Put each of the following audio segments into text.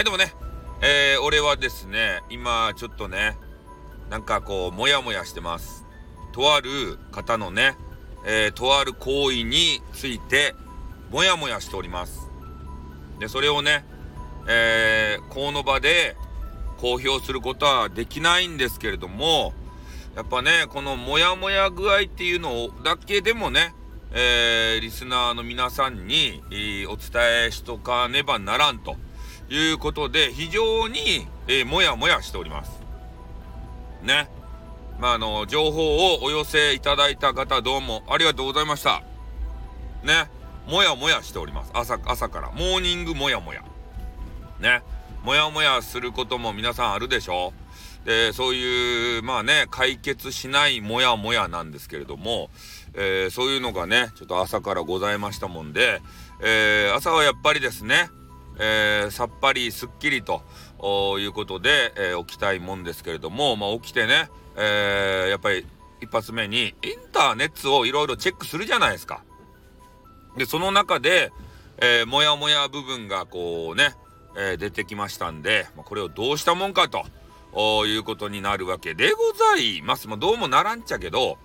はい、でもね、えー、俺はですね、今、ちょっとね、なんかこう、もやもやしてます。とある方のね、えー、とある行為について、もやもやしております。で、それをね、えー、この場で公表することはできないんですけれども、やっぱね、このモヤモヤ具合っていうのだけでもね、えー、リスナーの皆さんに、お伝えしとかねばならんということで、非常に、えー、もやもやしております。ね。まあ、あの、情報をお寄せいただいた方どうもありがとうございました。ね。もやもやしております。朝、朝から。モーニングもやもや。ね。もやもやすることも皆さんあるでしょで、そういう、まあね、解決しないもやもやなんですけれども、えー、そういうのがね、ちょっと朝からございましたもんで、えー、朝はやっぱりですね、えー、さっぱりすっきりということで、え起きたいもんですけれども、まあ起きてね、えやっぱり一発目にインターネットをいろいろチェックするじゃないですか。で、その中で、えー、もやもや部分がこうね、えー、出てきましたんで、まあ、これをどうしたもんかということになるわけでございます。まあ、どうもならんちゃけど、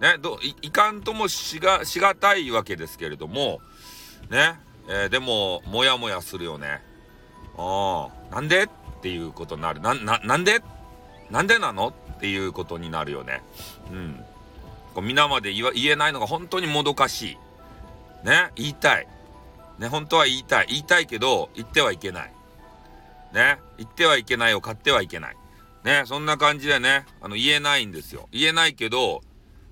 ね、どいいかんともしが、しがたいわけですけれども、ね、えー、でも、もやもやするよね。ああ、なんでっていうことになる。な、な、なんで？なんでなの？っていうことになるよね。うん。こう皆まで言言えないのが本当にもどかしい。ね、言いたい。ね、本当は言いたい。言いたいけど、言ってはいけない。ね、言ってはいけないを買ってはいけない。ね、そんな感じでね、あの、言えないんですよ。言えないけど、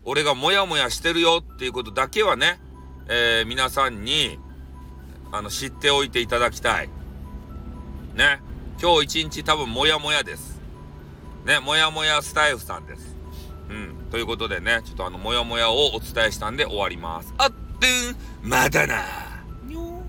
俺がモヤモヤしてるよっていうことだけはね、えー、皆さんに、あの、知っておいていただきたい。ね。今日一日多分もやもやです。ね、もやもやスタイフさんです。うん。ということでね、ちょっとあの、もやもやをお伝えしたんで終わります。あってん、まだなにょ